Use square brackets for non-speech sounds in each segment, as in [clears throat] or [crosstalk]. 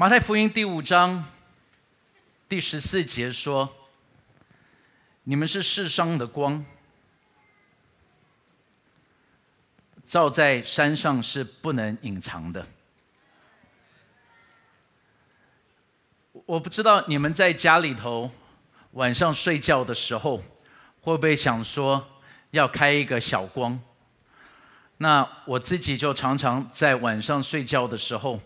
马太福音第五章第十四节说：“你们是世上的光，照在山上是不能隐藏的。”我不知道你们在家里头晚上睡觉的时候，会不会想说要开一个小光？那我自己就常常在晚上睡觉的时候，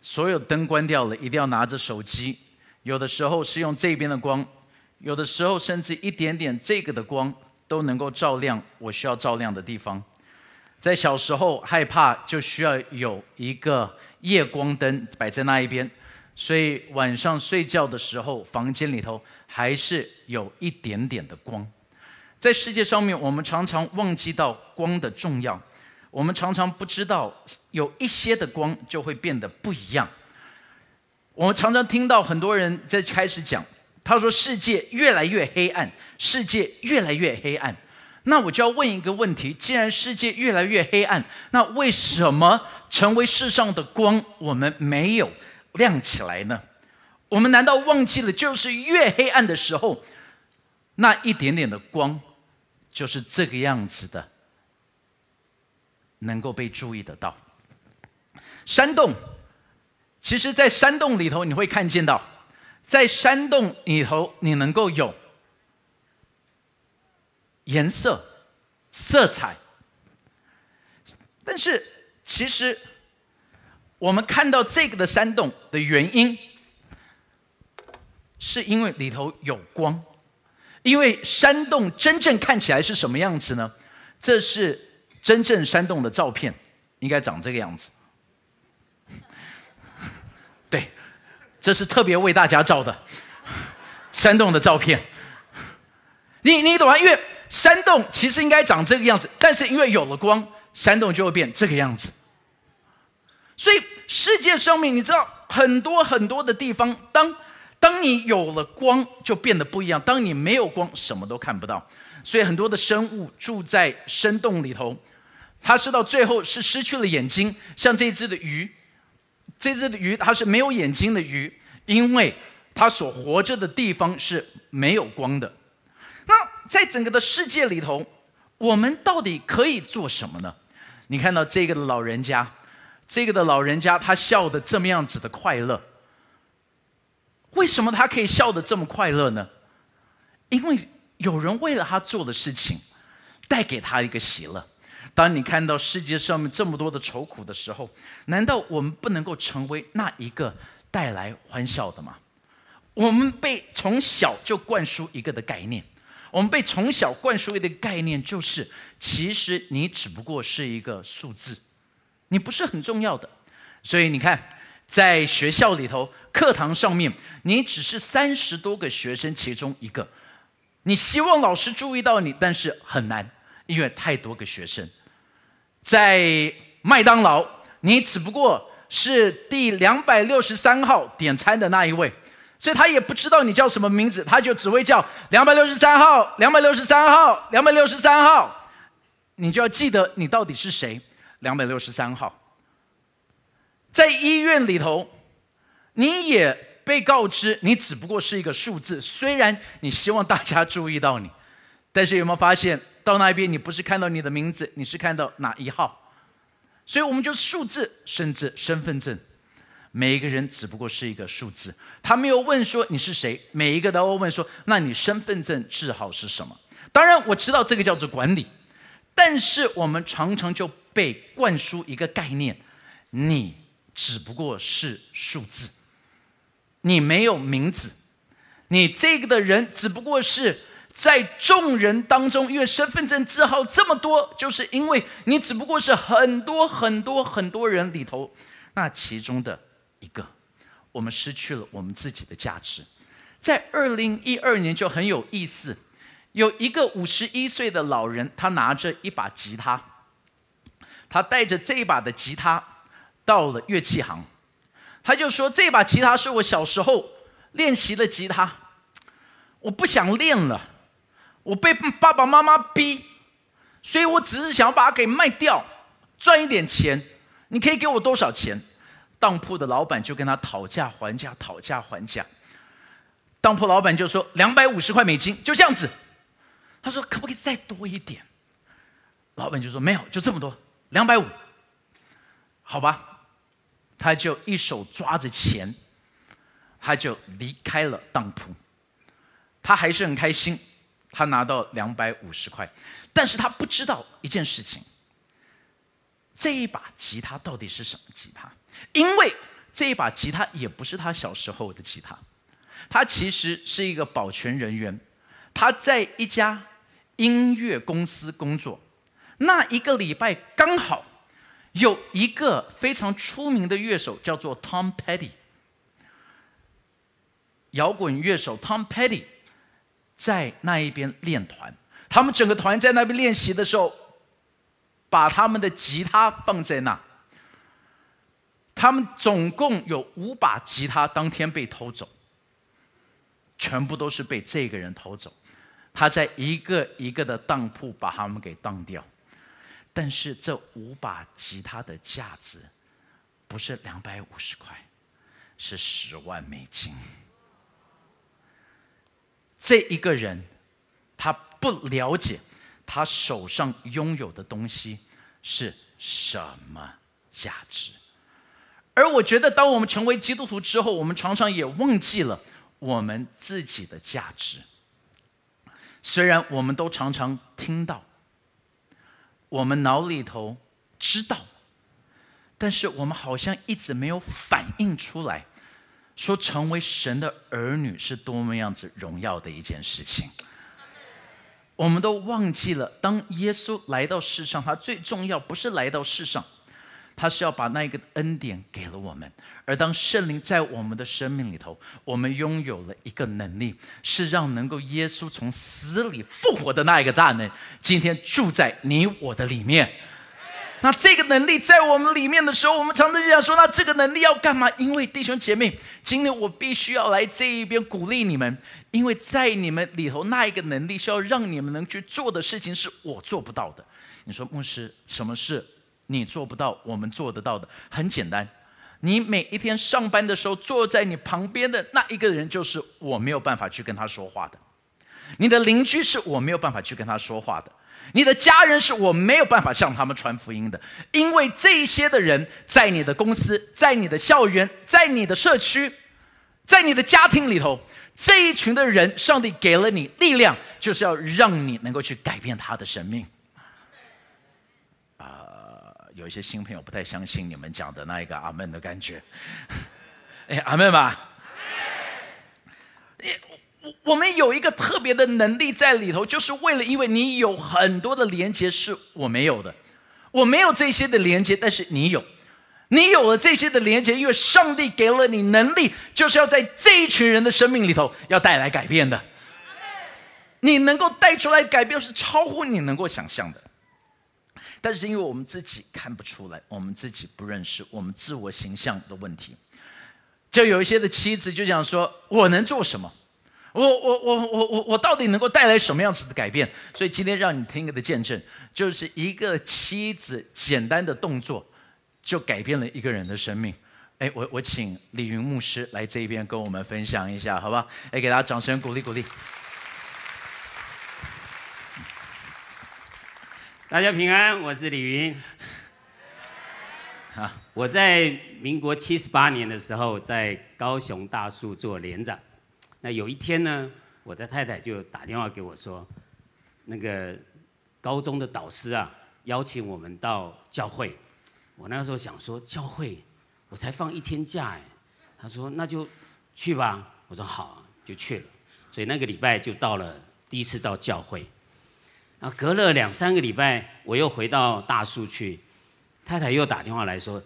所有灯关掉了，一定要拿着手机。有的时候是用这边的光，有的时候甚至一点点这个的光都能够照亮我需要照亮的地方。在小时候害怕，就需要有一个夜光灯摆在那一边。所以晚上睡觉的时候，房间里头还是有一点点的光。在世界上面，我们常常忘记到光的重要，我们常常不知道有一些的光就会变得不一样。我们常常听到很多人在开始讲，他说世界越来越黑暗，世界越来越黑暗。那我就要问一个问题：既然世界越来越黑暗，那为什么成为世上的光，我们没有？亮起来呢？我们难道忘记了，就是越黑暗的时候，那一点点的光，就是这个样子的，能够被注意得到。山洞，其实，在山洞里头，你会看见到，在山洞里头，你能够有颜色、色彩，但是其实。我们看到这个的山洞的原因，是因为里头有光。因为山洞真正看起来是什么样子呢？这是真正山洞的照片，应该长这个样子。对，这是特别为大家照的山洞的照片。你你懂吗？因为山洞其实应该长这个样子，但是因为有了光，山洞就会变这个样子。所以世界上面，你知道很多很多的地方，当当你有了光，就变得不一样；当你没有光，什么都看不到。所以很多的生物住在深洞里头，它是到最后是失去了眼睛。像这一只的鱼，这只鱼它是没有眼睛的鱼，因为它所活着的地方是没有光的。那在整个的世界里头，我们到底可以做什么呢？你看到这个的老人家。这个的老人家，他笑的这么样子的快乐，为什么他可以笑的这么快乐呢？因为有人为了他做的事情，带给他一个喜乐。当你看到世界上面这么多的愁苦的时候，难道我们不能够成为那一个带来欢笑的吗？我们被从小就灌输一个的概念，我们被从小灌输一个概念，就是其实你只不过是一个数字。你不是很重要的，所以你看，在学校里头，课堂上面，你只是三十多个学生其中一个，你希望老师注意到你，但是很难，因为太多个学生。在麦当劳，你只不过是第两百六十三号点餐的那一位，所以他也不知道你叫什么名字，他就只会叫两百六十三号，两百六十三号，两百六十三号，你就要记得你到底是谁。两百六十三号，在医院里头，你也被告知你只不过是一个数字。虽然你希望大家注意到你，但是有没有发现到那边你不是看到你的名字，你是看到哪一号？所以我们就数字，甚至身份证，每一个人只不过是一个数字。他没有问说你是谁，每一个都问说，那你身份证字号是什么？当然我知道这个叫做管理，但是我们常常就。被灌输一个概念，你只不过是数字，你没有名字，你这个的人只不过是在众人当中，因为身份证字号这么多，就是因为你只不过是很多很多很多人里头那其中的一个，我们失去了我们自己的价值。在二零一二年就很有意思，有一个五十一岁的老人，他拿着一把吉他。他带着这一把的吉他到了乐器行，他就说：“这把吉他是我小时候练习的吉他，我不想练了，我被爸爸妈妈逼，所以我只是想要把它给卖掉，赚一点钱。你可以给我多少钱？”当铺的老板就跟他讨价还价，讨价还价。当铺老板就说两百五十块美金，就这样子。他说可不可以再多一点？老板就说没有，就这么多，两百五。好吧，他就一手抓着钱，他就离开了当铺。他还是很开心，他拿到两百五十块，但是他不知道一件事情：这一把吉他到底是什么吉他？因为这一把吉他也不是他小时候的吉他。他其实是一个保全人员，他在一家音乐公司工作。那一个礼拜刚好有一个非常出名的乐手，叫做 Tom Petty，摇滚乐手 Tom Petty 在那一边练团。他们整个团在那边练习的时候，把他们的吉他放在那。他们总共有五把吉他，当天被偷走。全部都是被这个人偷走，他在一个一个的当铺把他们给当掉，但是这五把吉他的价值不是两百五十块，是十万美金。这一个人他不了解他手上拥有的东西是什么价值，而我觉得当我们成为基督徒之后，我们常常也忘记了。我们自己的价值，虽然我们都常常听到，我们脑里头知道，但是我们好像一直没有反映出来，说成为神的儿女是多么样子荣耀的一件事情。我们都忘记了，当耶稣来到世上，他最重要不是来到世上。他是要把那一个恩典给了我们，而当圣灵在我们的生命里头，我们拥有了一个能力，是让能够耶稣从死里复活的那一个大能，今天住在你我的里面。那这个能力在我们里面的时候，我们常常就想说：那这个能力要干嘛？因为弟兄姐妹，今天我必须要来这一边鼓励你们，因为在你们里头那一个能力，是要让你们能去做的事情，是我做不到的。你说牧师，什么事？你做不到，我们做得到的很简单。你每一天上班的时候，坐在你旁边的那一个人，就是我没有办法去跟他说话的。你的邻居是我没有办法去跟他说话的。你的家人是我没有办法向他们传福音的，因为这些的人在你的公司、在你的校园、在你的社区、在你的家庭里头，这一群的人，上帝给了你力量，就是要让你能够去改变他的生命。啊有一些新朋友不太相信你们讲的那一个阿门的感觉，[laughs] 哎，阿门吧。我们有一个特别的能力在里头，就是为了因为你有很多的连接是我没有的，我没有这些的连接，但是你有，你有了这些的连接，因为上帝给了你能力，就是要在这一群人的生命里头要带来改变的。你能够带出来改变，是超乎你能够想象的。但是因为我们自己看不出来，我们自己不认识，我们自我形象的问题，就有一些的妻子就想说：“我能做什么？我我我我我我到底能够带来什么样子的改变？”所以今天让你听的见证，就是一个妻子简单的动作，就改变了一个人的生命。哎，我我请李云牧师来这边跟我们分享一下，好吧？哎，给大家掌声鼓励鼓励。大家平安，我是李云。好，我在民国七十八年的时候，在高雄大树做连长。那有一天呢，我的太太就打电话给我说，那个高中的导师啊，邀请我们到教会。我那时候想说，教会，我才放一天假哎。他说那就去吧。我说好，就去了。所以那个礼拜就到了第一次到教会。然后隔了两三个礼拜，我又回到大树去，太太又打电话来说，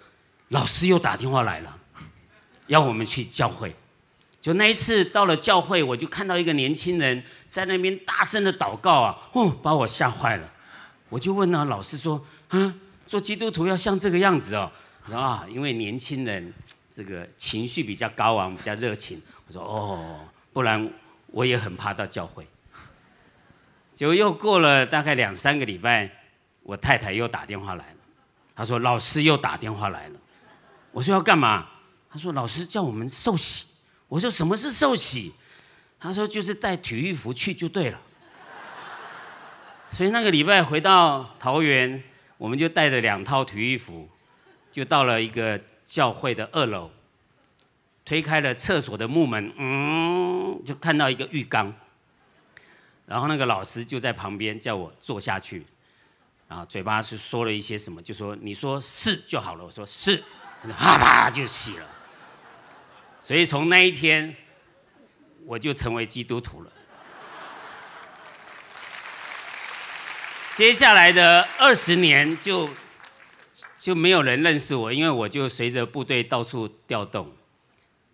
老师又打电话来了，要我们去教会。就那一次到了教会，我就看到一个年轻人在那边大声的祷告啊，哦，把我吓坏了。我就问那老师说，啊，做基督徒要像这个样子哦？我说啊，因为年轻人这个情绪比较高昂，比较热情。我说哦，不然我也很怕到教会。就又过了大概两三个礼拜，我太太又打电话来了，她说老师又打电话来了，我说要干嘛？他说老师叫我们受洗。我说什么是受洗？他说就是带体育服去就对了。所以那个礼拜回到桃园，我们就带着两套体育服，就到了一个教会的二楼，推开了厕所的木门，嗯，就看到一个浴缸，然后那个老师就在旁边叫我坐下去，然后嘴巴是说了一些什么，就说你说是就好了，我说是，啪啪就洗了。所以从那一天，我就成为基督徒了。接下来的二十年就就没有人认识我，因为我就随着部队到处调动。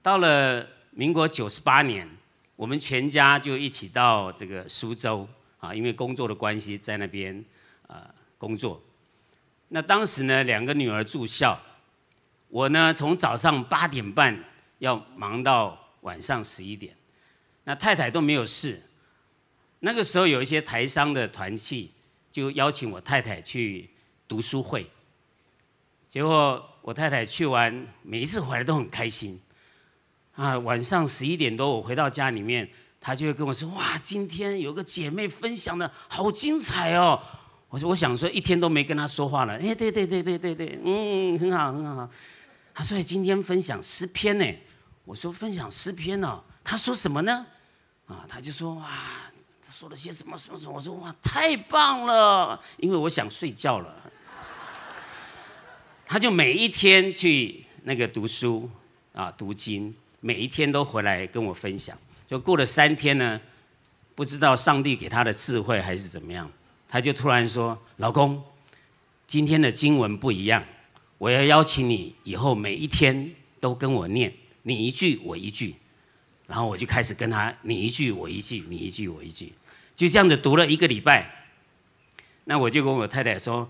到了民国九十八年，我们全家就一起到这个苏州啊，因为工作的关系在那边啊工作。那当时呢，两个女儿住校，我呢从早上八点半要忙到晚上十一点，那太太都没有事。那个时候有一些台商的团契。就邀请我太太去读书会，结果我太太去完，每一次回来都很开心。啊，晚上十一点多我回到家里面，她就会跟我说：“哇，今天有个姐妹分享的好精彩哦。”我说：“我想说一天都没跟她说话了。”哎，对对对对对对，嗯，很好很好。他说：“今天分享诗篇呢。”我说：“分享诗篇哦。”他说什么呢？啊，他就说：“哇。”他说了些什么什么什么？我说哇，太棒了！因为我想睡觉了。他就每一天去那个读书啊，读经，每一天都回来跟我分享。就过了三天呢，不知道上帝给他的智慧还是怎么样，他就突然说：“老公，今天的经文不一样，我要邀请你以后每一天都跟我念，你一句我一句。”然后我就开始跟他你一句我一句，你一句我一句。就这样子读了一个礼拜，那我就跟我太太说，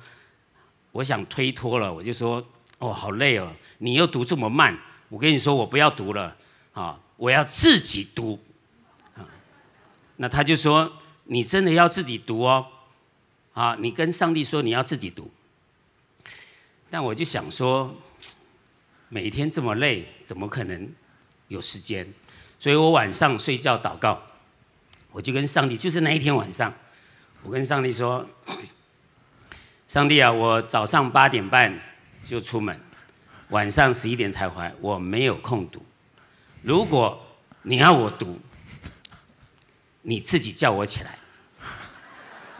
我想推脱了，我就说，哦，好累哦，你又读这么慢，我跟你说，我不要读了，啊，我要自己读，啊，那他就说，你真的要自己读哦，啊，你跟上帝说你要自己读，但我就想说，每天这么累，怎么可能有时间？所以我晚上睡觉祷告。我就跟上帝，就是那一天晚上，我跟上帝说：“ [clears throat] 上帝啊，我早上八点半就出门，晚上十一点才回来，我没有空读。如果你要我读，你自己叫我起来，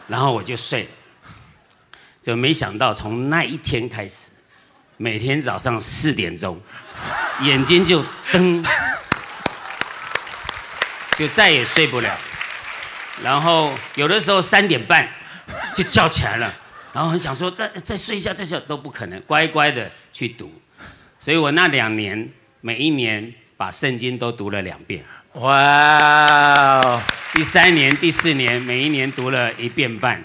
然后我就睡了。就没想到从那一天开始，每天早上四点钟，眼睛就瞪，就再也睡不了。”然后有的时候三点半就叫起来了，然后很想说再再睡一下再睡都不可能，乖乖的去读。所以我那两年每一年把圣经都读了两遍。哇！第三年、第四年每一年读了一遍半，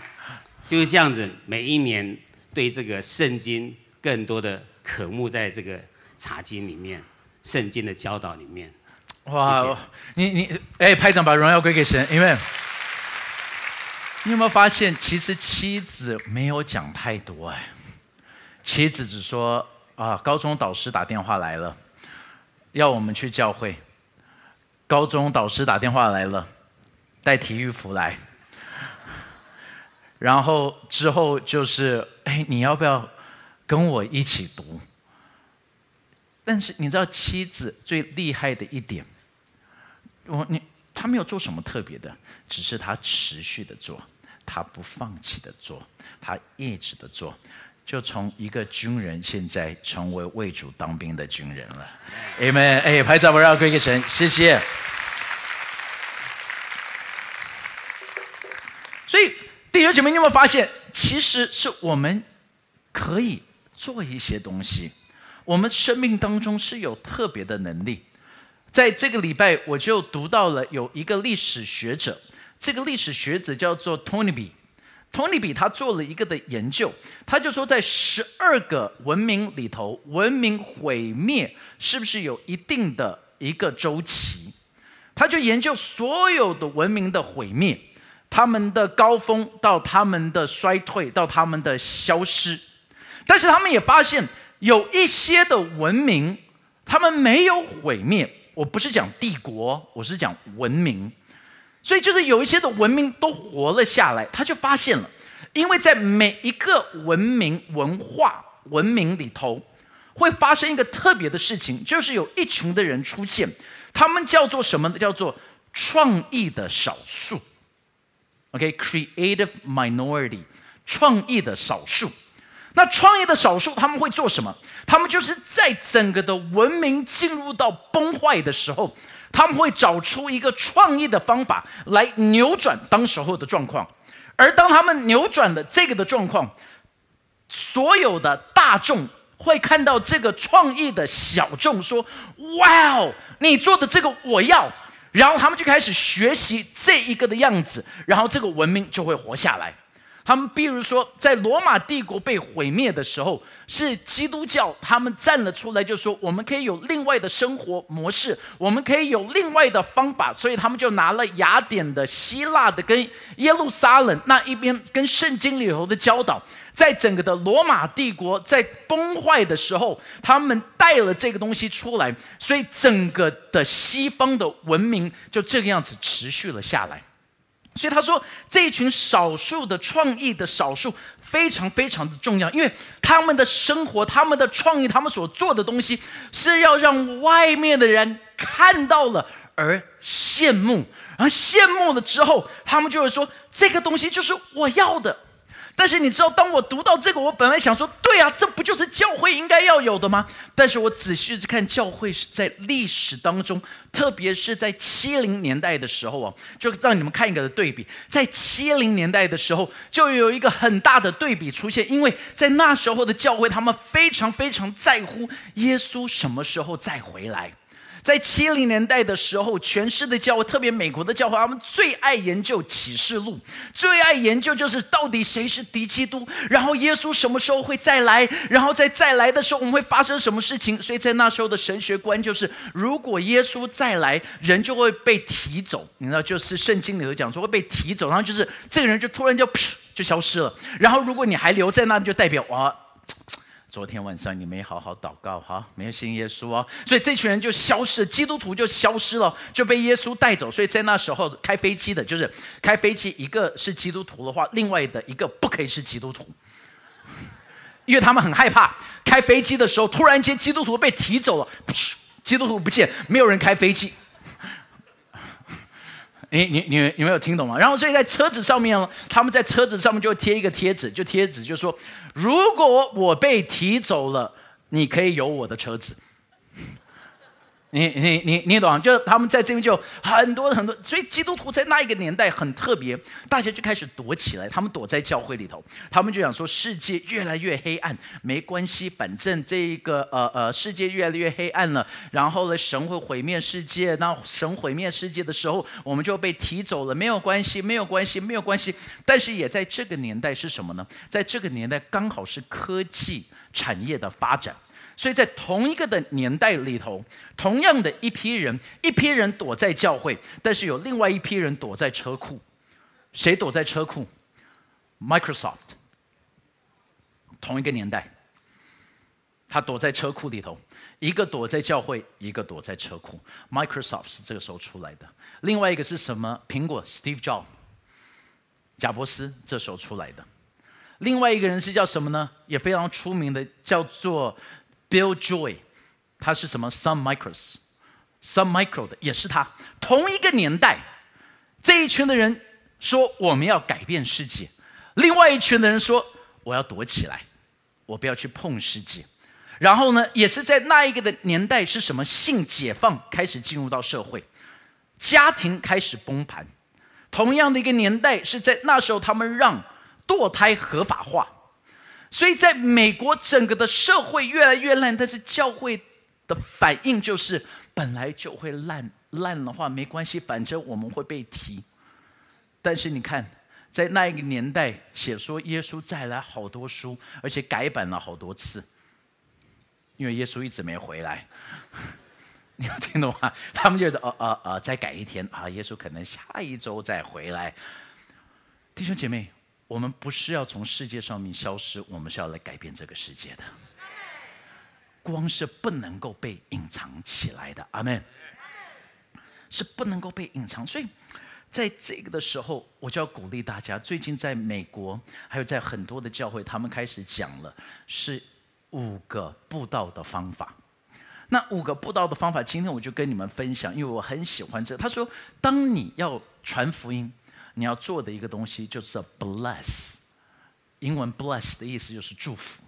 就是这样子。每一年对这个圣经更多的渴慕，在这个茶经里面，圣经的教导里面。哇！你你哎，拍掌把荣耀归给神，因为。你有没有发现，其实妻子没有讲太多哎，妻子只说啊，高中导师打电话来了，要我们去教会。高中导师打电话来了，带体育服来。然后之后就是，哎，你要不要跟我一起读？但是你知道妻子最厉害的一点，我你他没有做什么特别的，只是他持续的做。他不放弃的做，他一直的做，就从一个军人现在成为为主当兵的军人了。Amen！哎，拍照不让归给神，谢谢。所以弟兄姐妹，你有没有发现，其实是我们可以做一些东西，我们生命当中是有特别的能力。在这个礼拜，我就读到了有一个历史学者。这个历史学者叫做 Tony B，Tony B 他做了一个的研究，他就说在十二个文明里头，文明毁灭是不是有一定的一个周期？他就研究所有的文明的毁灭，他们的高峰到他们的衰退到他们的消失，但是他们也发现有一些的文明，他们没有毁灭。我不是讲帝国，我是讲文明。所以就是有一些的文明都活了下来，他就发现了，因为在每一个文明文化文明里头，会发生一个特别的事情，就是有一群的人出现，他们叫做什么？叫做创意的少数。OK，creative minority，创意的少数。那创意的少数他们会做什么？他们就是在整个的文明进入到崩坏的时候。他们会找出一个创意的方法来扭转当时候的状况，而当他们扭转的这个的状况，所有的大众会看到这个创意的小众说：“哇哦，你做的这个我要。”然后他们就开始学习这一个的样子，然后这个文明就会活下来。他们比如说，在罗马帝国被毁灭的时候，是基督教他们站了出来，就说我们可以有另外的生活模式，我们可以有另外的方法，所以他们就拿了雅典的、希腊的跟耶路撒冷那一边跟圣经里头的教导，在整个的罗马帝国在崩坏的时候，他们带了这个东西出来，所以整个的西方的文明就这个样子持续了下来。所以他说，这一群少数的创意的少数非常非常的重要，因为他们的生活、他们的创意、他们所做的东西，是要让外面的人看到了而羡慕，而羡慕了之后，他们就会说，这个东西就是我要的。但是你知道，当我读到这个，我本来想说，对啊，这不就是教会应该要有的吗？但是我仔细去看教会是在历史当中，特别是在七零年代的时候啊，就让你们看一个的对比，在七零年代的时候，就有一个很大的对比出现，因为在那时候的教会，他们非常非常在乎耶稣什么时候再回来。在七零年代的时候，全世界的教会，特别美国的教会，他们最爱研究启示录，最爱研究就是到底谁是敌基督，然后耶稣什么时候会再来，然后在再来的时候我们会发生什么事情。所以在那时候的神学观就是，如果耶稣再来，人就会被提走，你知道，就是圣经里头讲说会被提走，然后就是这个人就突然就就消失了。然后如果你还留在那，就代表哇。昨天晚上你没好好祷告，哈，没有信耶稣哦，所以这群人就消失，基督徒就消失了，就被耶稣带走。所以在那时候开飞机的，就是开飞机，一个是基督徒的话，另外的一个不可以是基督徒，因为他们很害怕开飞机的时候，突然间基督徒被提走了，基督徒不见，没有人开飞机。你你你你没有听懂吗？然后所以在车子上面，他们在车子上面就贴一个贴纸，就贴纸就说，如果我被提走了，你可以有我的车子。你你你你懂？就他们在这边就很多很多，所以基督徒在那一个年代很特别，大家就开始躲起来，他们躲在教会里头，他们就想说世界越来越黑暗，没关系，反正这一个呃呃世界越来越黑暗了，然后呢神会毁灭世界，那神毁灭世界的时候，我们就被提走了，没有关系，没有关系，没有关系。但是也在这个年代是什么呢？在这个年代刚好是科技产业的发展。所以在同一个的年代里头，同样的一批人，一批人躲在教会，但是有另外一批人躲在车库。谁躲在车库？Microsoft。同一个年代，他躲在车库里头，一个躲在教会，一个躲在车库。Microsoft 是这个时候出来的。另外一个是什么？苹果，Steve Jobs，贾伯斯这时候出来的。另外一个人是叫什么呢？也非常出名的，叫做。Bill Joy，他是什么？Sun Micros，Sun Micro 的也是他。同一个年代，这一群的人说我们要改变世界，另外一群的人说我要躲起来，我不要去碰世界。然后呢，也是在那一个的年代，是什么？性解放开始进入到社会，家庭开始崩盘。同样的一个年代，是在那时候他们让堕胎合法化。所以，在美国整个的社会越来越烂，但是教会的反应就是，本来就会烂，烂的话没关系，反正我们会被提。但是你看，在那一个年代写说耶稣再来好多书，而且改版了好多次，因为耶稣一直没回来。[laughs] 你要听懂吗？他们觉得，呃呃呃，再改一天啊，耶稣可能下一周再回来。弟兄姐妹。我们不是要从世界上面消失，我们是要来改变这个世界的。光是不能够被隐藏起来的。阿门。是不能够被隐藏，所以在这个的时候，我就要鼓励大家。最近在美国，还有在很多的教会，他们开始讲了是五个布道的方法。那五个布道的方法，今天我就跟你们分享，因为我很喜欢这。他说，当你要传福音，你要做的一个东西就是 bless，英文 bless 的意思就是祝福。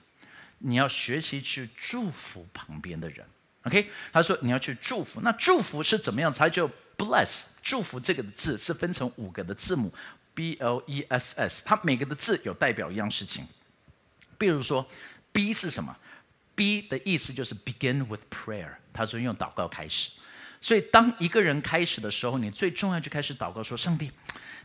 你要学习去祝福旁边的人。OK，他说你要去祝福，那祝福是怎么样？才叫 bless，祝福这个的字是分成五个的字母，B L E S S，它每个的字有代表一样事情。比如说 B 是什么？B 的意思就是 begin with prayer，他说用祷告开始。所以当一个人开始的时候，你最重要就开始祷告说：上帝，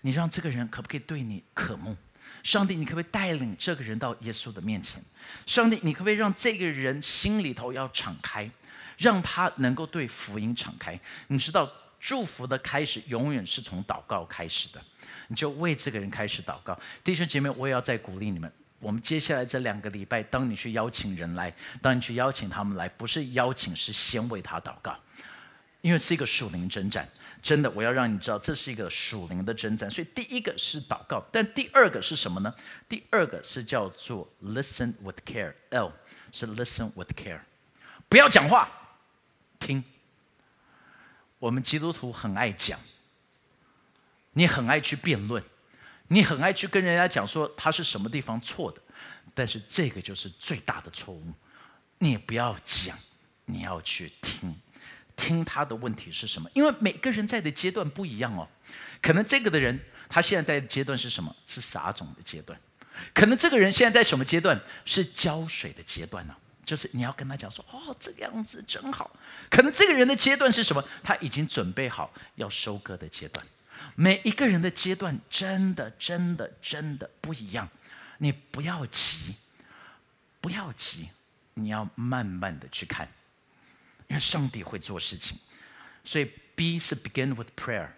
你让这个人可不可以对你渴慕？上帝，你可不可以带领这个人到耶稣的面前？上帝，你可不可以让这个人心里头要敞开？让他能够对福音敞开。你知道，祝福的开始永远是从祷告开始的。你就为这个人开始祷告。弟兄姐妹，我也要再鼓励你们。我们接下来这两个礼拜，当你去邀请人来，当你去邀请他们来，不是邀请，是先为他祷告，因为是一个属灵征战。真的，我要让你知道，这是一个属灵的征战。所以第一个是祷告，但第二个是什么呢？第二个是叫做 listen with care，L 是 listen with care，不要讲话。听，我们基督徒很爱讲，你很爱去辩论，你很爱去跟人家讲说他是什么地方错的，但是这个就是最大的错误。你也不要讲，你要去听，听他的问题是什么？因为每个人在的阶段不一样哦。可能这个的人他现在在阶段是什么？是撒种的阶段。可能这个人现在在什么阶段？是浇水的阶段呢？就是你要跟他讲说，哦，这个样子真好。可能这个人的阶段是什么？他已经准备好要收割的阶段。每一个人的阶段真的、真的、真的不一样。你不要急，不要急，你要慢慢的去看，因为上帝会做事情。所以 B 是 begin with prayer，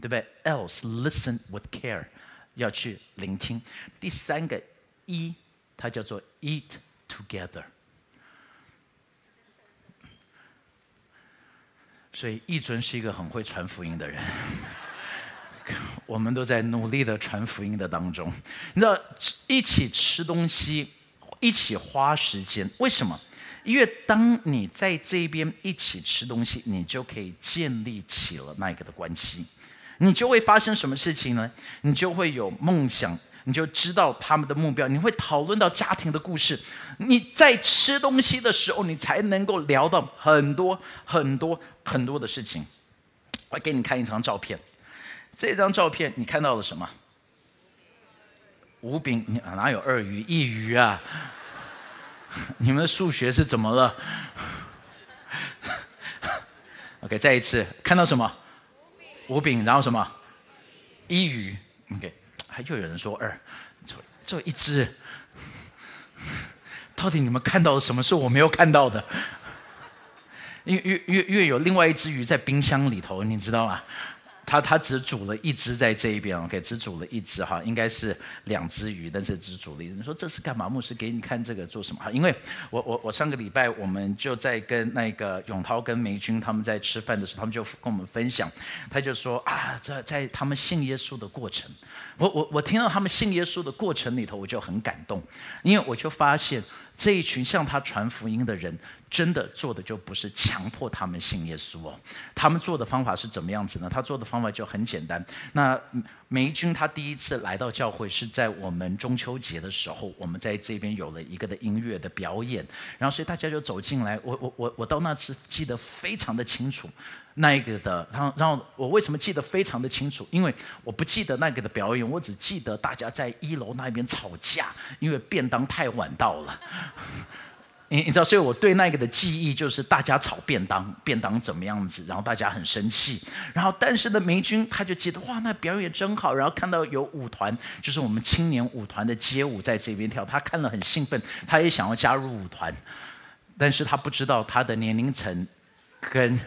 对不对？Else listen with care，要去聆听。第三个 E，它叫做 eat together。所以，义尊是一个很会传福音的人。我们都在努力的传福音的当中。你知道，一起吃东西，一起花时间，为什么？因为当你在这边一起吃东西，你就可以建立起了那个的关系。你就会发生什么事情呢？你就会有梦想。你就知道他们的目标，你会讨论到家庭的故事。你在吃东西的时候，你才能够聊到很多很多很多的事情。我给你看一张照片，这张照片你看到了什么？五饼，你哪有二鱼一鱼啊？[laughs] 你们的数学是怎么了？[laughs] OK，再一次看到什么？五饼，然后什么？一鱼。OK 还。又有人说二，就就一只，[laughs] 到底你们看到了什么是我没有看到的？因为因为因为因为有另外一只鱼在冰箱里头，你知道吗？他他只煮了一只在这一边，OK，只煮了一只哈，应该是两只鱼，但是只煮了一只。你说这是干嘛？牧师给你看这个做什么？哈，因为我我我上个礼拜我们就在跟那个永涛跟梅君他们在吃饭的时候，他们就跟我们分享，他就说啊，在在他们信耶稣的过程，我我我听到他们信耶稣的过程里头，我就很感动，因为我就发现。这一群向他传福音的人，真的做的就不是强迫他们信耶稣哦。他们做的方法是怎么样子呢？他做的方法就很简单。那梅军他第一次来到教会是在我们中秋节的时候，我们在这边有了一个的音乐的表演，然后所以大家就走进来。我我我我到那次记得非常的清楚。那一个的，然后，然后我为什么记得非常的清楚？因为我不记得那个的表演，我只记得大家在一楼那边吵架，因为便当太晚到了。你你知道，所以我对那个的记忆就是大家炒便当，便当怎么样子，然后大家很生气。然后，但是呢，梅君他就记得哇，那表演真好。然后看到有舞团，就是我们青年舞团的街舞在这边跳，他看了很兴奋，他也想要加入舞团，但是他不知道他的年龄层跟。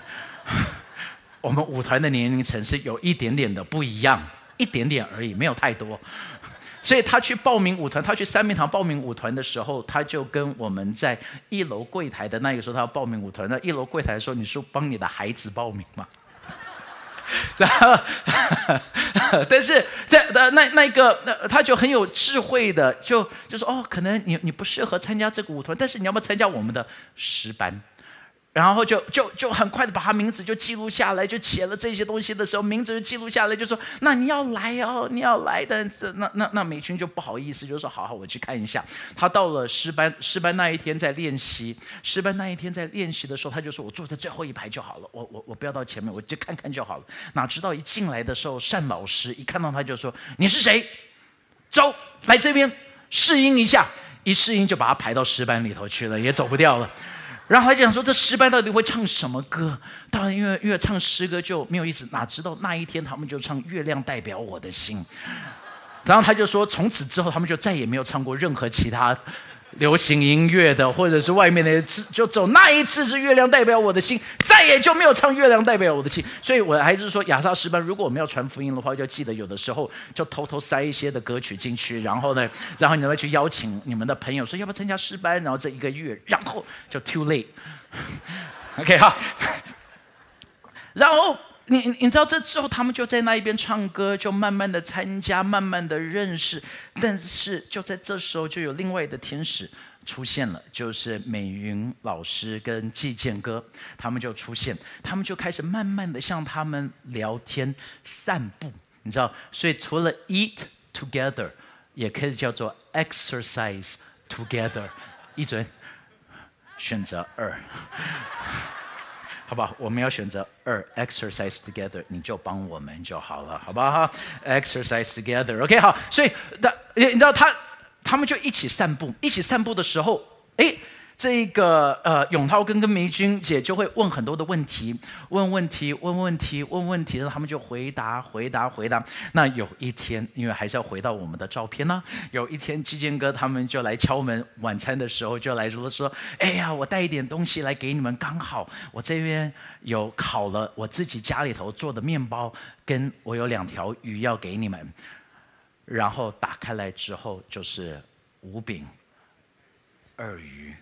[laughs] 我们舞团的年龄层是有一点点的不一样，一点点而已，没有太多。所以他去报名舞团，他去三明堂报名舞团的时候，他就跟我们在一楼柜台的那个时候，他要报名舞团。那一楼柜台说：“你是帮你的孩子报名吗？” [laughs] 然后，但是在那那那个那他就很有智慧的，就就说：“哦，可能你你不适合参加这个舞团，但是你要不要参加我们的十班？”然后就就就很快的把他名字就记录下来，就写了这些东西的时候，名字就记录下来，就说那你要来哦，你要来的。这那那那美军就不好意思，就说好好，我去看一下。他到了诗班，诗班那一天在练习，诗班那一天在练习的时候，他就说我坐在最后一排就好了，我我我不要到前面，我就看看就好了。哪知道一进来的时候，单老师一看到他就说你是谁？走来这边试音一下，一试音就把他排到诗班里头去了，也走不掉了。然后他就想说，这失败到底会唱什么歌？当然，因为因为唱诗歌就没有意思。哪知道那一天他们就唱《月亮代表我的心》，然后他就说，从此之后他们就再也没有唱过任何其他。流行音乐的，或者是外面的，就走那一次是月亮代表我的心，再也就没有唱月亮代表我的心。所以我还是说，亚萨诗班，如果我们要传福音的话，就记得有的时候就偷偷塞一些的歌曲进去，然后呢，然后你们去邀请你们的朋友说要不要参加诗班，然后这一个月，然后就 [laughs] too late。OK 哈，然后。你你知道这之后，他们就在那一边唱歌，就慢慢的参加，慢慢的认识。但是就在这时候，就有另外的天使出现了，就是美云老师跟季建哥，他们就出现，他们就开始慢慢的向他们聊天、散步。你知道，所以除了 eat together，也可以叫做 exercise together。一准，选择二。好吧，我们要选择二，exercise together，你就帮我们就好了，好吧哈？exercise together，OK，好。所以，的，你知道他，他们就一起散步，一起散步的时候，哎。这个呃，永涛跟跟梅君姐就会问很多的问题，问问题，问问题，问问题，然后他们就回答，回答，回答。那有一天，因为还是要回到我们的照片呢。有一天，基建哥他们就来敲门，晚餐的时候就来说说：“哎呀，我带一点东西来给你们，刚好我这边有烤了我自己家里头做的面包，跟我有两条鱼要给你们。”然后打开来之后，就是五饼二鱼。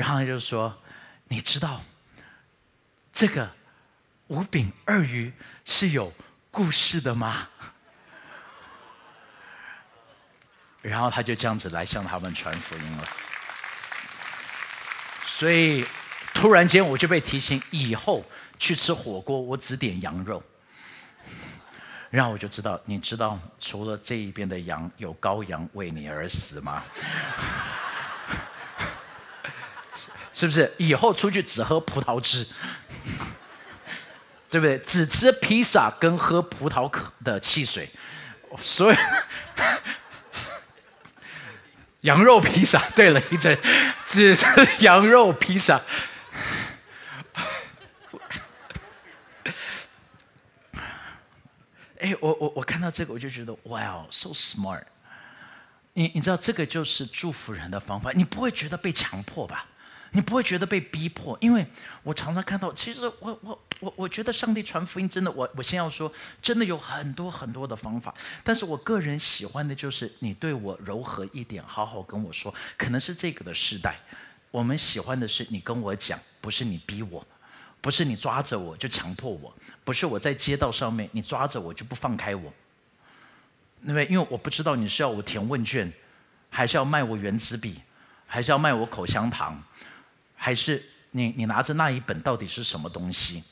然后他就说：“你知道这个五饼二鱼是有故事的吗？” [laughs] 然后他就这样子来向他们传福音了。所以突然间我就被提醒，以后去吃火锅我只点羊肉。[laughs] 然后我就知道，你知道除了这一边的羊有羔羊为你而死吗？[laughs] 是不是以后出去只喝葡萄汁，[laughs] 对不对？只吃披萨跟喝葡萄可的汽水，所以 [laughs] 羊肉披萨。[laughs] 对了一阵，只吃羊肉披萨。哎，我我我看到这个，我就觉得哇哦，so smart。你你知道这个就是祝福人的方法，你不会觉得被强迫吧？你不会觉得被逼迫，因为我常常看到，其实我我我我觉得上帝传福音真的，我我先要说，真的有很多很多的方法，但是我个人喜欢的就是你对我柔和一点，好好跟我说，可能是这个的时代，我们喜欢的是你跟我讲，不是你逼我，不是你抓着我就强迫我，不是我在街道上面你抓着我就不放开我，因为因为我不知道你是要我填问卷，还是要卖我原子笔，还是要卖我口香糖。还是你你拿着那一本到底是什么东西？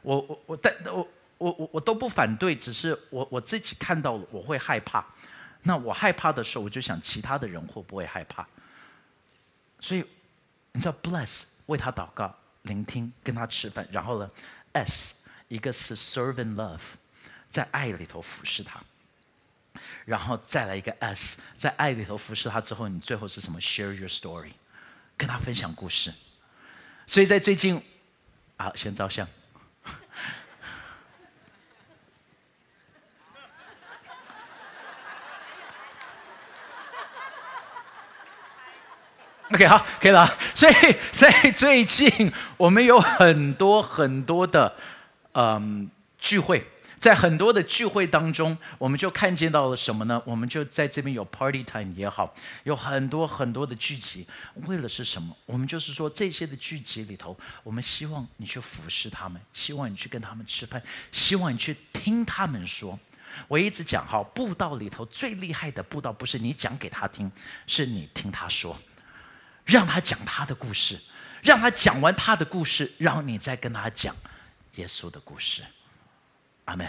我我我但我我我我都不反对，只是我我自己看到了我会害怕。那我害怕的时候，我就想其他的人会不会害怕？所以你知道，bless 为他祷告、聆听、跟他吃饭，然后呢，s 一个是 serve and love，在爱里头服侍他，然后再来一个 s，在爱里头服侍他之后，你最后是什么？share your story。跟他分享故事，所以在最近，啊，先照相。[laughs] OK，好，可以了。所以在最近，我们有很多很多的嗯聚会。在很多的聚会当中，我们就看见到了什么呢？我们就在这边有 party time 也好，有很多很多的聚集，为了是什么？我们就是说这些的聚集里头，我们希望你去服侍他们，希望你去跟他们吃饭，希望你去听他们说。我一直讲哈，布道里头最厉害的布道不是你讲给他听，是你听他说，让他讲他的故事，让他讲完他的故事，然后你再跟他讲耶稣的故事。阿门。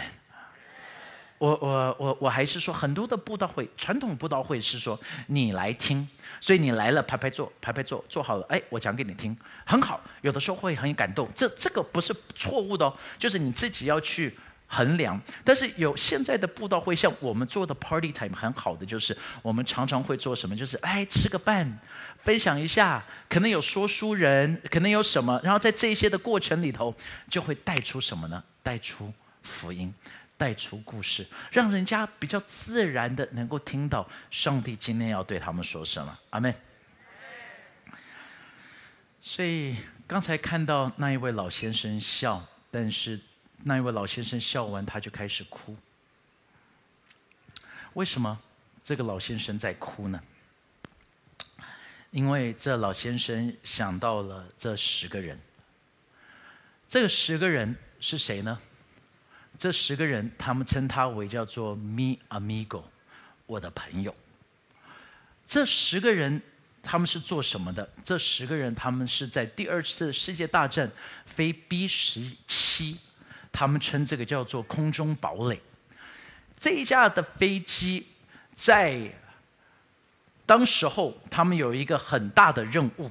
我我我我还是说，很多的布道会，传统布道会是说你来听，所以你来了，排排坐，排排坐，坐好了，哎，我讲给你听，很好。有的时候会很感动，这这个不是错误的哦，就是你自己要去衡量。但是有现在的布道会，像我们做的 party time 很好的，就是我们常常会做什么，就是哎吃个饭，分享一下，可能有说书人，可能有什么，然后在这些的过程里头，就会带出什么呢？带出。福音带出故事，让人家比较自然的能够听到上帝今天要对他们说什么。阿门。所以刚才看到那一位老先生笑，但是那一位老先生笑完他就开始哭。为什么这个老先生在哭呢？因为这老先生想到了这十个人。这个十个人是谁呢？这十个人，他们称他为叫做 “me amigo”，我的朋友。这十个人，他们是做什么的？这十个人，他们是在第二次世界大战飞 B 十七，他们称这个叫做空中堡垒。这一架的飞机，在当时候，他们有一个很大的任务，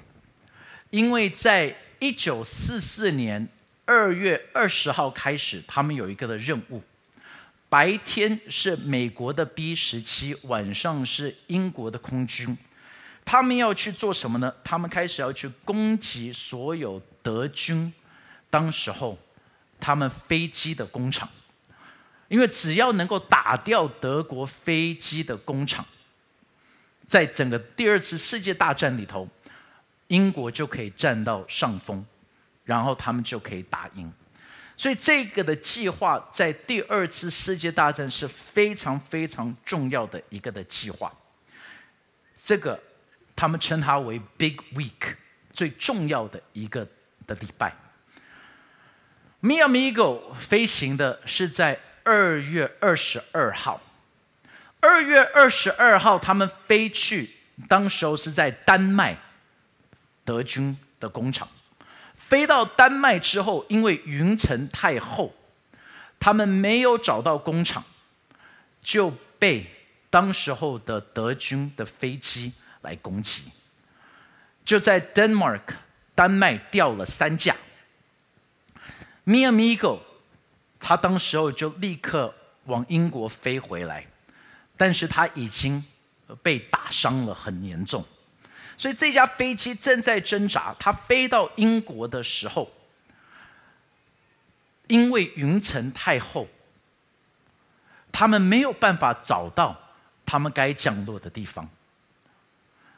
因为在一九四四年。二月二十号开始，他们有一个的任务。白天是美国的 B 十七，晚上是英国的空军。他们要去做什么呢？他们开始要去攻击所有德军。当时候，他们飞机的工厂，因为只要能够打掉德国飞机的工厂，在整个第二次世界大战里头，英国就可以占到上风。然后他们就可以打赢，所以这个的计划在第二次世界大战是非常非常重要的一个的计划。这个他们称它为 Big Week，最重要的一个的礼拜。Mi Amigo 飞行的是在二月二十二号，二月二十二号他们飞去，当时候是在丹麦德军的工厂。飞到丹麦之后，因为云层太厚，他们没有找到工厂，就被当时候的德军的飞机来攻击。就在 Denmark 丹麦掉了三架。Mi amigo，他当时候就立刻往英国飞回来，但是他已经被打伤了，很严重。所以这架飞机正在挣扎。它飞到英国的时候，因为云层太厚，他们没有办法找到他们该降落的地方。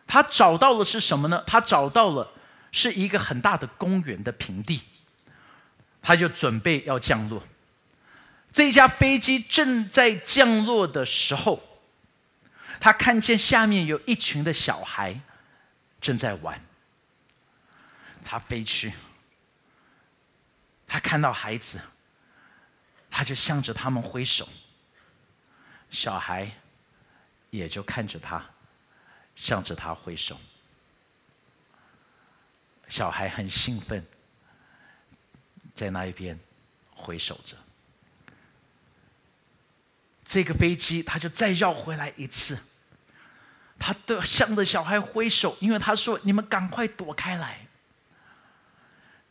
他找到了是什么呢？他找到了是一个很大的公园的平地，他就准备要降落。这架飞机正在降落的时候，他看见下面有一群的小孩。正在玩，他飞去，他看到孩子，他就向着他们挥手，小孩也就看着他，向着他挥手，小孩很兴奋，在那一边挥手着，这个飞机他就再绕回来一次。他都向着小孩挥手，因为他说：“你们赶快躲开来。”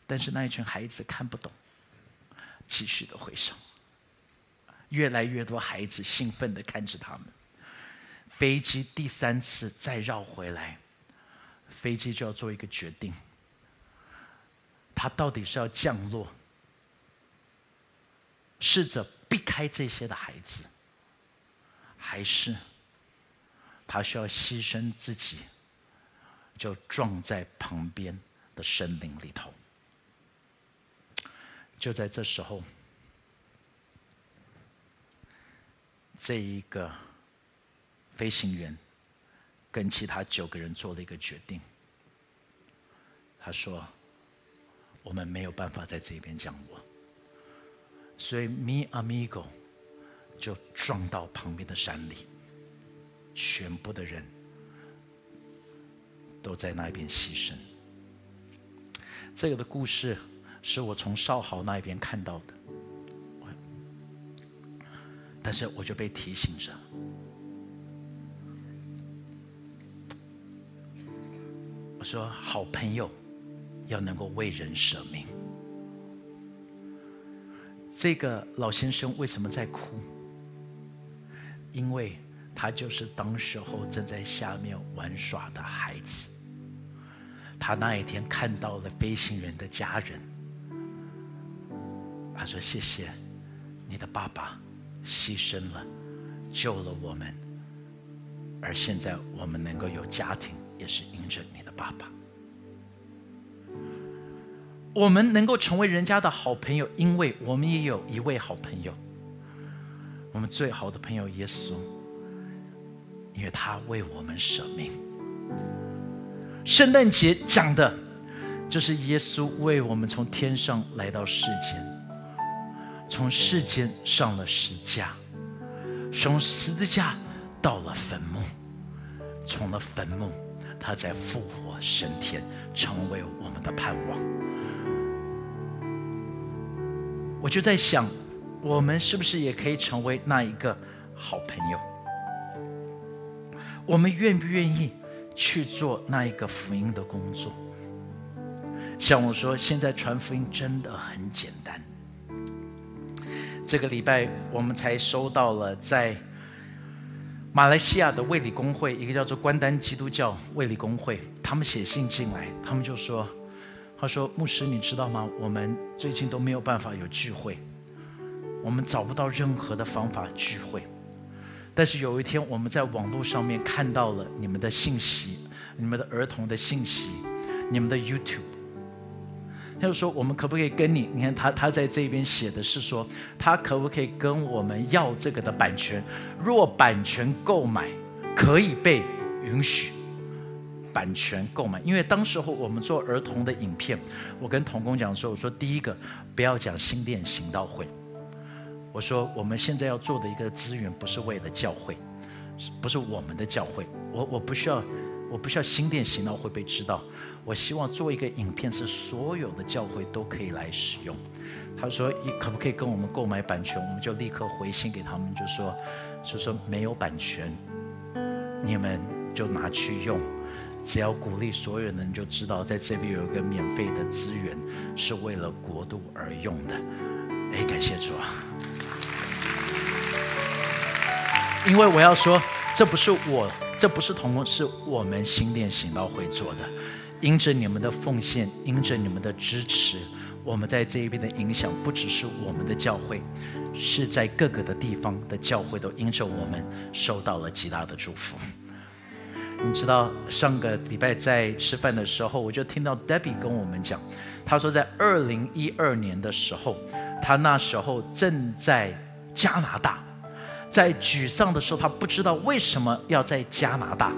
但是那一群孩子看不懂，继续的挥手。越来越多孩子兴奋的看着他们。飞机第三次再绕回来，飞机就要做一个决定：他到底是要降落，试着避开这些的孩子，还是？他需要牺牲自己，就撞在旁边的森林里头。就在这时候，这一个飞行员跟其他九个人做了一个决定。他说：“我们没有办法在这边降落，所以 Me Amigo 就撞到旁边的山里，全部的人都在那边牺牲。这个的故事是我从少豪那边看到的，但是我就被提醒着。”我说：“好朋友。”要能够为人舍命。这个老先生为什么在哭？因为他就是当时候正在下面玩耍的孩子。他那一天看到了飞行员的家人，他说：“谢谢你的爸爸牺牲了，救了我们，而现在我们能够有家庭，也是因着你的爸爸。”我们能够成为人家的好朋友，因为我们也有一位好朋友，我们最好的朋友耶稣，因为他为我们舍命。圣诞节讲的，就是耶稣为我们从天上来到世间，从世间上了十字架，从十字架到了坟墓，从了坟墓，他在复活升天，成为我们的盼望。我就在想，我们是不是也可以成为那一个好朋友？我们愿不愿意去做那一个福音的工作？像我说，现在传福音真的很简单。这个礼拜我们才收到了在马来西亚的卫理公会，一个叫做关丹基督教卫理公会，他们写信进来，他们就说。他说：“牧师，你知道吗？我们最近都没有办法有聚会，我们找不到任何的方法聚会。但是有一天，我们在网络上面看到了你们的信息，你们的儿童的信息，你们的 YouTube。他就说：我们可不可以跟你？你看他他在这边写的是说，他可不可以跟我们要这个的版权？若版权购买可以被允许。”版权购买，因为当时候我们做儿童的影片，我跟童工讲说：“我说第一个不要讲新店行道会，我说我们现在要做的一个资源不是为了教会，不是我们的教会，我我不需要，我不需要新店行道会被知道，我希望做一个影片是所有的教会都可以来使用。”他说：“你可不可以跟我们购买版权？”我们就立刻回信给他们，就说：“就说没有版权，你们就拿去用。”只要鼓励所有人，就知道在这边有一个免费的资源，是为了国度而用的。哎，感谢主啊！因为我要说，这不是我，这不是同工，是我们新店行道会做的。因着你们的奉献，因着你们的支持，我们在这一边的影响，不只是我们的教会，是在各个的地方的教会都因着我们受到了极大的祝福。你知道上个礼拜在吃饭的时候，我就听到 Debbie 跟我们讲，他说在二零一二年的时候，他那时候正在加拿大，在沮丧的时候，他不知道为什么要在加拿大，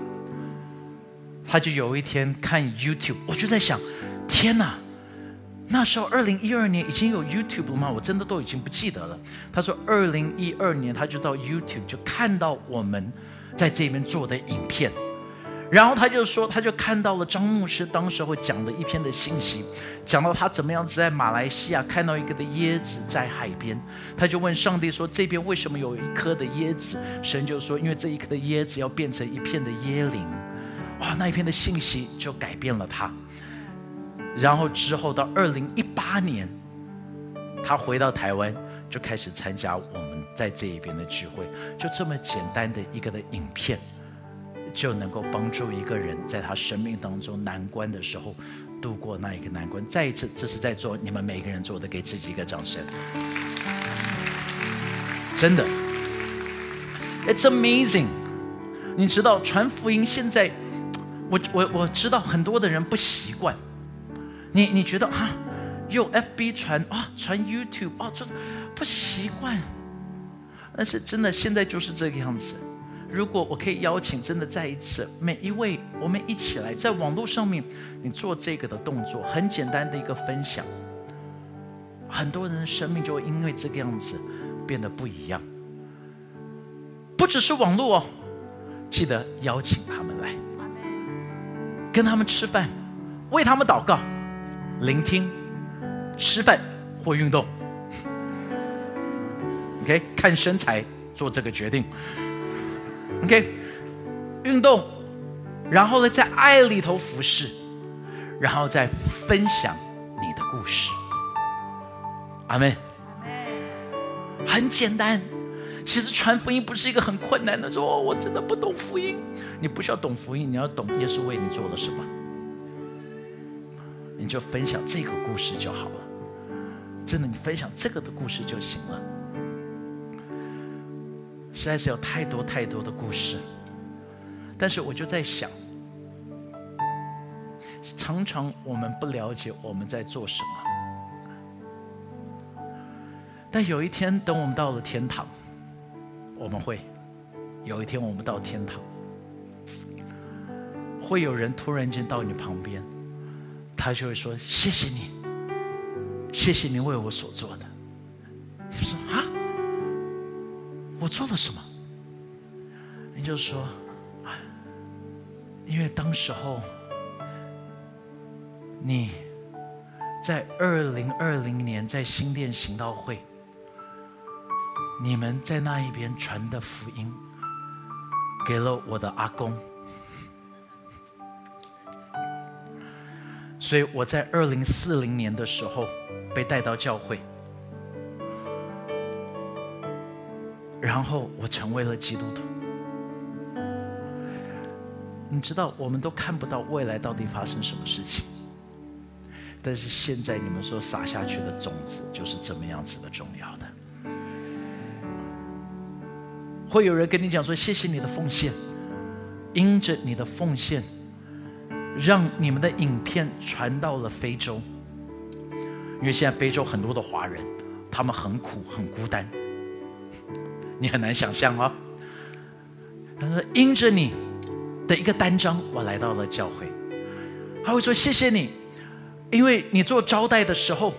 他就有一天看 YouTube，我就在想，天哪，那时候二零一二年已经有 YouTube 了吗？我真的都已经不记得了。他说二零一二年他就到 YouTube 就看到我们在这边做的影片。然后他就说，他就看到了张牧师当时候讲的一篇的信息，讲到他怎么样子在马来西亚看到一个的椰子在海边，他就问上帝说：“这边为什么有一颗的椰子？”神就说：“因为这一颗的椰子要变成一片的椰林。”哇，那一篇的信息就改变了他。然后之后到二零一八年，他回到台湾，就开始参加我们在这一边的聚会，就这么简单的一个的影片。就能够帮助一个人在他生命当中难关的时候度过那一个难关。再一次，这是在做你们每个人做的，给自己一个掌声。真的，It's amazing。你知道传福音现在，我我我知道很多的人不习惯。你你觉得啊，用 FB 传啊，传 YouTube 啊，这不习惯。但是真的现在就是这个样子。如果我可以邀请，真的再一次，每一位我们一起来，在网络上面，你做这个的动作，很简单的一个分享，很多人的生命就会因为这个样子变得不一样。不只是网络哦，记得邀请他们来，跟他们吃饭，为他们祷告，聆听，吃饭或运动。OK，看身材做这个决定。OK，运动，然后呢，在爱里头服侍，然后再分享你的故事。阿门。很简单，其实传福音不是一个很困难的。说，我真的不懂福音，你不需要懂福音，你要懂耶稣为你做了什么，你就分享这个故事就好了。真的，你分享这个的故事就行了。实在是有太多太多的故事，但是我就在想，常常我们不了解我们在做什么，但有一天等我们到了天堂，我们会有一天我们到天堂，会有人突然间到你旁边，他就会说：“谢谢你，谢谢你为我所做的。”你说啊？我做了什么？你就说，因为当时候你在二零二零年在新店行道会，你们在那一边传的福音，给了我的阿公，所以我在二零四零年的时候被带到教会。然后我成为了基督徒。你知道，我们都看不到未来到底发生什么事情，但是现在你们所撒下去的种子就是这么样子的重要的。会有人跟你讲说：“谢谢你的奉献，因着你的奉献，让你们的影片传到了非洲。因为现在非洲很多的华人，他们很苦，很孤单。”你很难想象哦。他说：“因着你的一个单张，我来到了教会。”他会说：“谢谢你，因为你做招待的时候，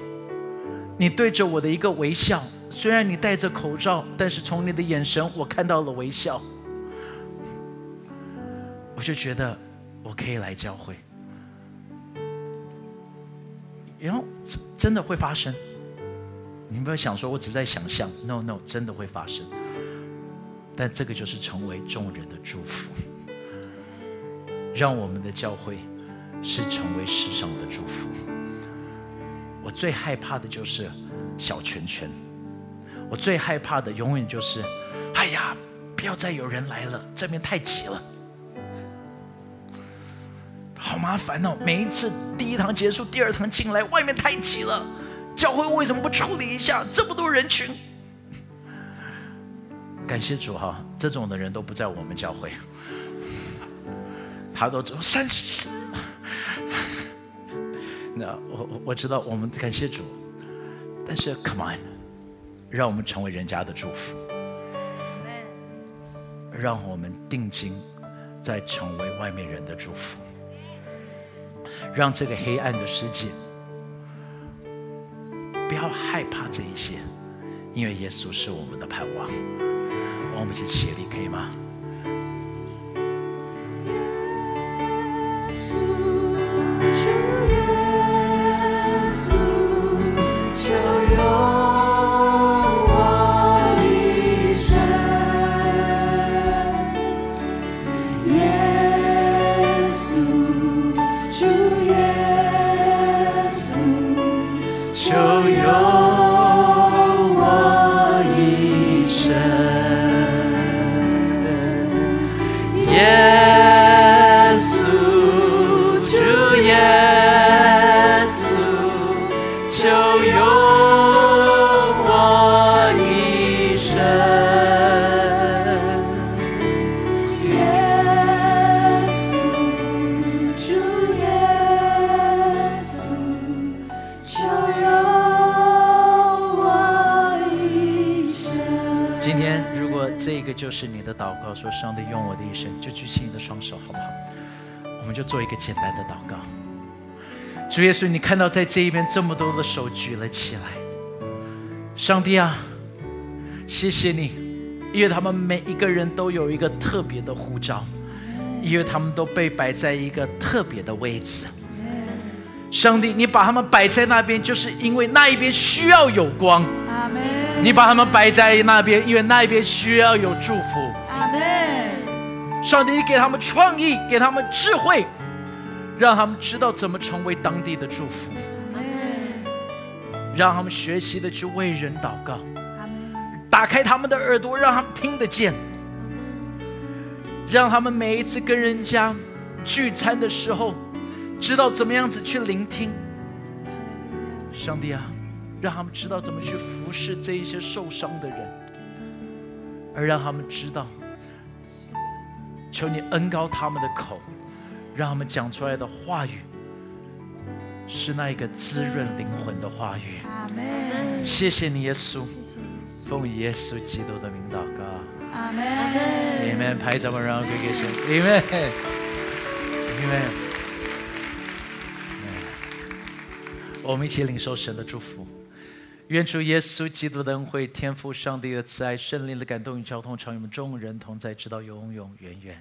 你对着我的一个微笑，虽然你戴着口罩，但是从你的眼神，我看到了微笑。我就觉得我可以来教会，然后真的会发生。你不要想说我只在想象，no no，真的会发生。”但这个就是成为众人的祝福，让我们的教会是成为世上的祝福。我最害怕的就是小圈圈，我最害怕的永远就是，哎呀，不要再有人来了，这边太挤了，好麻烦哦！每一次第一堂结束，第二堂进来，外面太挤了，教会为什么不处理一下这么多人群？感谢主哈，这种的人都不在我们教会，他都走三十。[laughs] 那我我我知道，我们感谢主，但是 Come on，让我们成为人家的祝福，让我们定睛在成为外面人的祝福，让这个黑暗的世界不要害怕这一些，因为耶稣是我们的盼望。我们一起起立，可以吗？简单的祷告。主耶稣，你看到在这一边这么多的手举了起来，上帝啊，谢谢你，因为他们每一个人都有一个特别的护照，因为他们都被摆在一个特别的位置。上帝，你把他们摆在那边，就是因为那一边需要有光。你把他们摆在那边，因为那一边需要有祝福。阿门。上帝，你给他们创意，给他们智慧，让他们知道怎么成为当地的祝福。让他们学习的去为人祷告。打开他们的耳朵，让他们听得见。让他们每一次跟人家聚餐的时候。知道怎么样子去聆听，上帝啊，让他们知道怎么去服侍这一些受伤的人，而让他们知道，求你恩高他们的口，让他们讲出来的话语是那一个滋润灵魂的话语。阿门。谢谢你，耶稣，奉耶稣基督的名祷告。阿门。你们拍掌吧，让给给神。你们，你们。我们一起领受神的祝福，愿主耶稣基督的恩惠、天父上帝的慈爱、圣灵的感动与交通，常与我们众人同在，直到永永远远。